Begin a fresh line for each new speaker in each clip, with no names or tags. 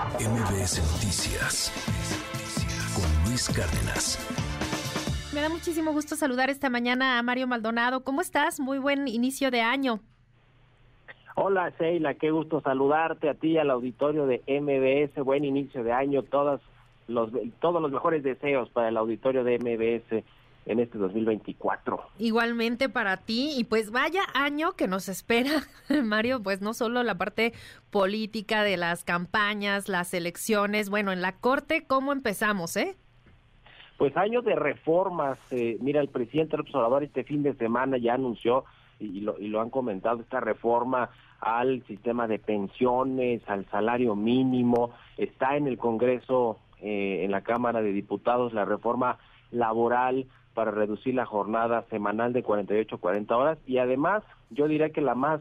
MBS Noticias con Luis Cárdenas.
Me da muchísimo gusto saludar esta mañana a Mario Maldonado. ¿Cómo estás? Muy buen inicio de año.
Hola Sheila, qué gusto saludarte a ti al auditorio de MBS. Buen inicio de año, todos los todos los mejores deseos para el auditorio de MBS en este 2024.
Igualmente para ti y pues vaya año que nos espera, Mario, pues no solo la parte política de las campañas, las elecciones, bueno, en la Corte, ¿cómo empezamos, eh?
Pues año de reformas. Eh, mira, el presidente López Obrador este fin de semana ya anunció y lo, y lo han comentado esta reforma al sistema de pensiones, al salario mínimo. Está en el Congreso, eh, en la Cámara de Diputados, la reforma laboral para reducir la jornada semanal de 48 a 40 horas. Y además yo diría que la más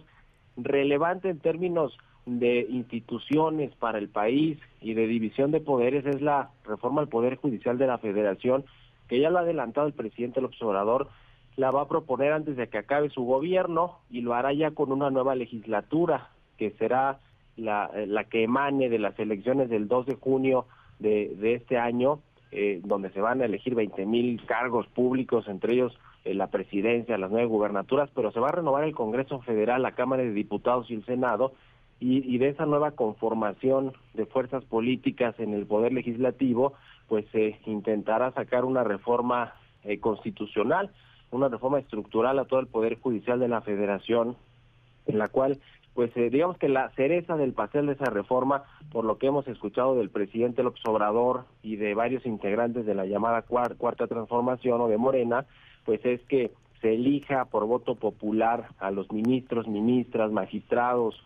relevante en términos de instituciones para el país y de división de poderes es la reforma al Poder Judicial de la Federación, que ya lo ha adelantado el presidente López Obrador, la va a proponer antes de que acabe su gobierno y lo hará ya con una nueva legislatura, que será la, la que emane de las elecciones del 2 de junio de, de este año eh, donde se van a elegir 20 mil cargos públicos, entre ellos eh, la presidencia, las nueve gubernaturas, pero se va a renovar el Congreso Federal, la Cámara de Diputados y el Senado, y, de esa nueva conformación de fuerzas políticas en el Poder Legislativo, pues se intentará sacar una reforma eh, constitucional, una reforma estructural a todo el Poder Judicial de la Federación, en la cual pues eh, digamos que la cereza del pastel de esa reforma, por lo que hemos escuchado del presidente López Obrador y de varios integrantes de la llamada cuarta transformación o de Morena, pues es que se elija por voto popular a los ministros, ministras, magistrados,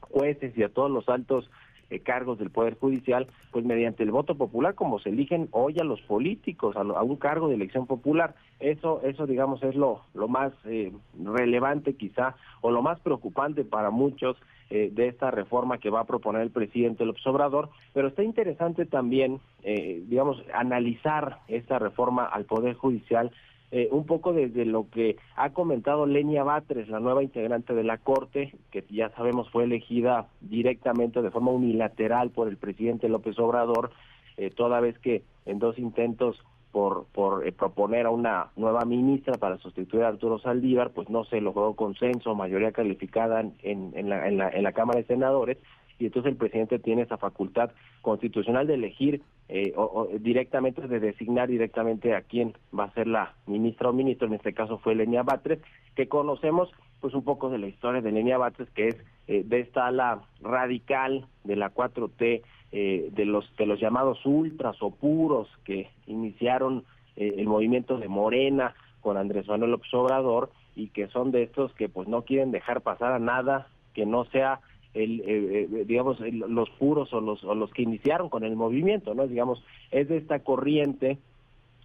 jueces y a todos los altos eh, cargos del Poder Judicial, pues mediante el voto popular, como se eligen hoy a los políticos, a, un cargo de elección popular. Eso, eso digamos, es lo, lo más eh, relevante quizá, o lo más preocupante para muchos eh, de esta reforma que va a proponer el presidente López Obrador, pero está interesante también, digamos, analizar esta reforma al Poder Judicial eh, un poco desde lo que ha comentado Lenia Batres, la nueva integrante de la Corte, que ya sabemos fue elegida directamente de forma unilateral por el presidente López Obrador, eh, toda vez que en dos intentos por, por eh, proponer a una nueva ministra para sustituir a Arturo Saldívar, pues no se logró consenso, mayoría calificada en, en, la, en, la, en la Cámara de Senadores, y entonces el presidente tiene esa facultad constitucional de elegir eh, o, directamente, de designar directamente a quién va a ser la ministra o ministro, en este caso fue Lenia Batres, que conocemos pues un poco de la historia de Lenia Batres, que es eh, de esta ala radical de la 4T, eh, de los de los llamados ultras o puros que iniciaron el movimiento de Morena con Andrés Manuel López Obrador y que son de estos que pues no quieren dejar pasar a nada que no sea el, eh, eh, digamos, los puros o los, o los que iniciaron con el movimiento, ¿no? Digamos, es de esta corriente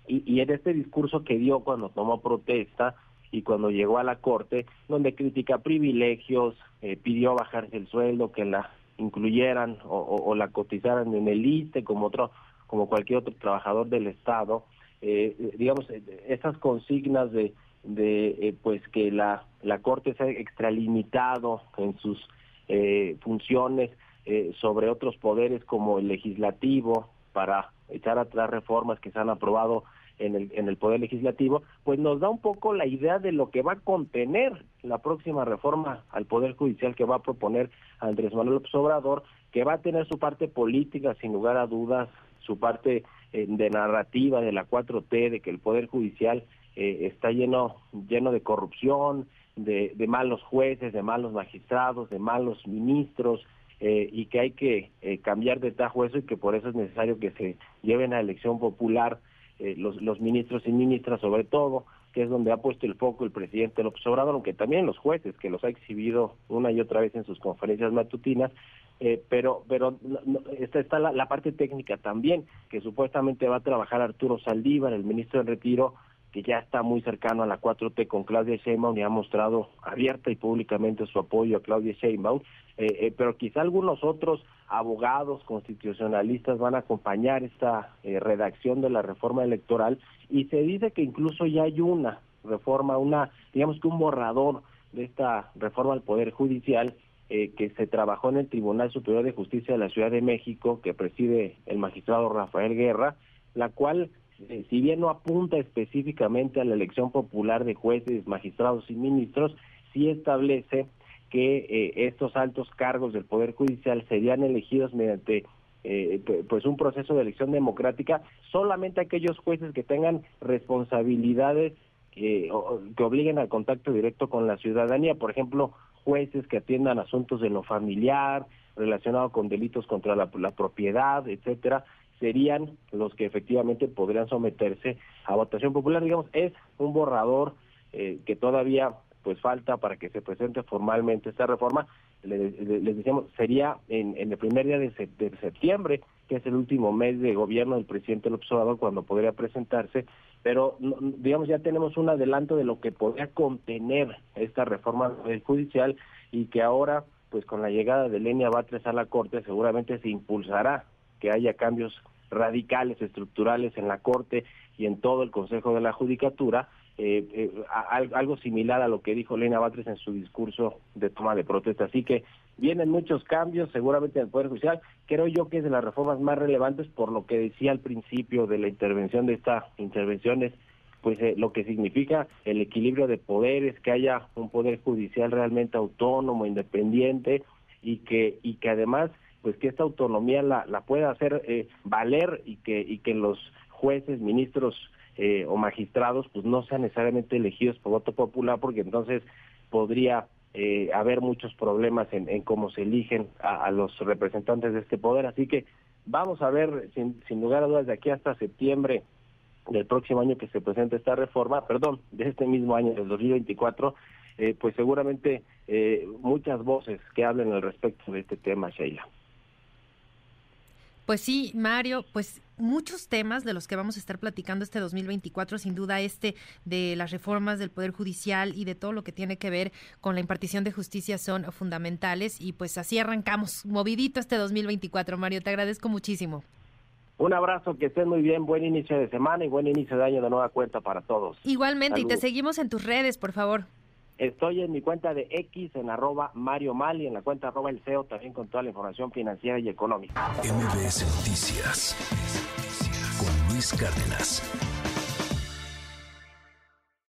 y, y en este discurso que dio cuando tomó protesta y cuando llegó a la corte, donde critica privilegios, eh, pidió bajarse el sueldo, que la incluyeran o, la cotizaran en el ISTE como otro, como cualquier otro trabajador del Estado, eh, digamos, esas consignas de, de pues que la, la corte sea extralimitado en sus eh, funciones eh, sobre otros poderes como el legislativo para echar atrás reformas que se han aprobado en el, en el Poder Legislativo, pues nos da un poco la idea de lo que va a contener la próxima reforma al Poder Judicial que va a proponer Andrés Manuel López Obrador, que va a tener su parte política, sin lugar a dudas, su parte eh, de narrativa de la 4T, de que el Poder Judicial eh, está lleno, lleno de corrupción, de, de, malos jueces, de malos magistrados, de malos ministros, eh, y que hay que eh, cambiar de tajo eso y que por eso es necesario que se lleven a elección popular eh, los, los ministros y ministras sobre todo, que es donde ha puesto el foco el presidente López Obrador, aunque también los jueces, que los ha exhibido una y otra vez en sus conferencias matutinas, eh, pero pero esta está la, la parte técnica también, que supuestamente va a trabajar Arturo Saldívar, el ministro en retiro, que ya está muy cercano a la 4T con Claudia Sheinbaum y ha mostrado abierta y públicamente su apoyo a Claudia Sheinbaum, eh, eh, pero quizá algunos otros abogados constitucionalistas van a acompañar esta eh, redacción de la reforma electoral y se dice que incluso ya hay una reforma, una digamos que un borrador de esta reforma al Poder Judicial eh, que se trabajó en el Tribunal Superior de Justicia de la Ciudad de México, que preside el magistrado Rafael Guerra, la cual, eh, si bien no apunta específicamente a la elección popular de jueces, magistrados y ministros, sí establece que eh, estos altos cargos del Poder Judicial serían elegidos mediante pues un proceso de elección democrática. Solamente aquellos jueces que tengan responsabilidades que obliguen al contacto directo con la ciudadanía, por ejemplo, jueces que atiendan asuntos de lo familiar, relacionado con delitos contra la, propiedad, etcétera, serían los que efectivamente podrían someterse a votación popular. Digamos, es un borrador eh, que todavía pues falta para que se presente formalmente esta reforma. Les, decíamos, sería en, el primer día de, de, septiembre, que es el último mes de gobierno del presidente López Obrador, cuando podría presentarse, pero digamos ya tenemos un adelanto de lo que podría contener esta reforma judicial y que ahora pues con la llegada de Lenia Batres a la Corte seguramente se impulsará que haya cambios radicales, estructurales en la Corte y en todo el Consejo de la Judicatura, eh, eh, algo similar a lo que dijo Lenia Batres en su discurso de toma de protesta. Así que vienen muchos cambios seguramente en el Poder Judicial. Creo yo que es de las reformas más relevantes por lo que decía al principio de la intervención de esta intervención es pues eh, lo que significa el equilibrio de poderes, que haya un poder judicial realmente autónomo, independiente y que y que además pues que esta autonomía la, la pueda hacer eh, valer y que y que los jueces, ministros eh, o magistrados pues no sean necesariamente elegidos por voto popular porque entonces podría eh, haber muchos problemas en, en cómo se eligen a, los representantes de este poder así que vamos a ver sin, sin lugar a dudas de aquí hasta septiembre del próximo año que se presente esta reforma, perdón, de este mismo año, del 2024, eh, pues seguramente eh, muchas voces que hablen al respecto de este tema, Sheila.
Pues sí, Mario, pues muchos temas de los que vamos a estar platicando este 2024, sin duda este de las reformas del Poder Judicial y de todo lo que tiene que ver con la impartición de justicia son fundamentales y pues así arrancamos movidito este 2024. Mario, te agradezco muchísimo.
Un abrazo, que estén muy bien, buen inicio de semana y buen inicio de año de nueva cuenta para todos.
Igualmente, y te seguimos en tus redes, por favor.
Estoy en mi cuenta de X en arroba Mario Mal y en la cuenta arroba el CEO también con toda la información financiera y económica.
MBS Noticias con Luis Cárdenas.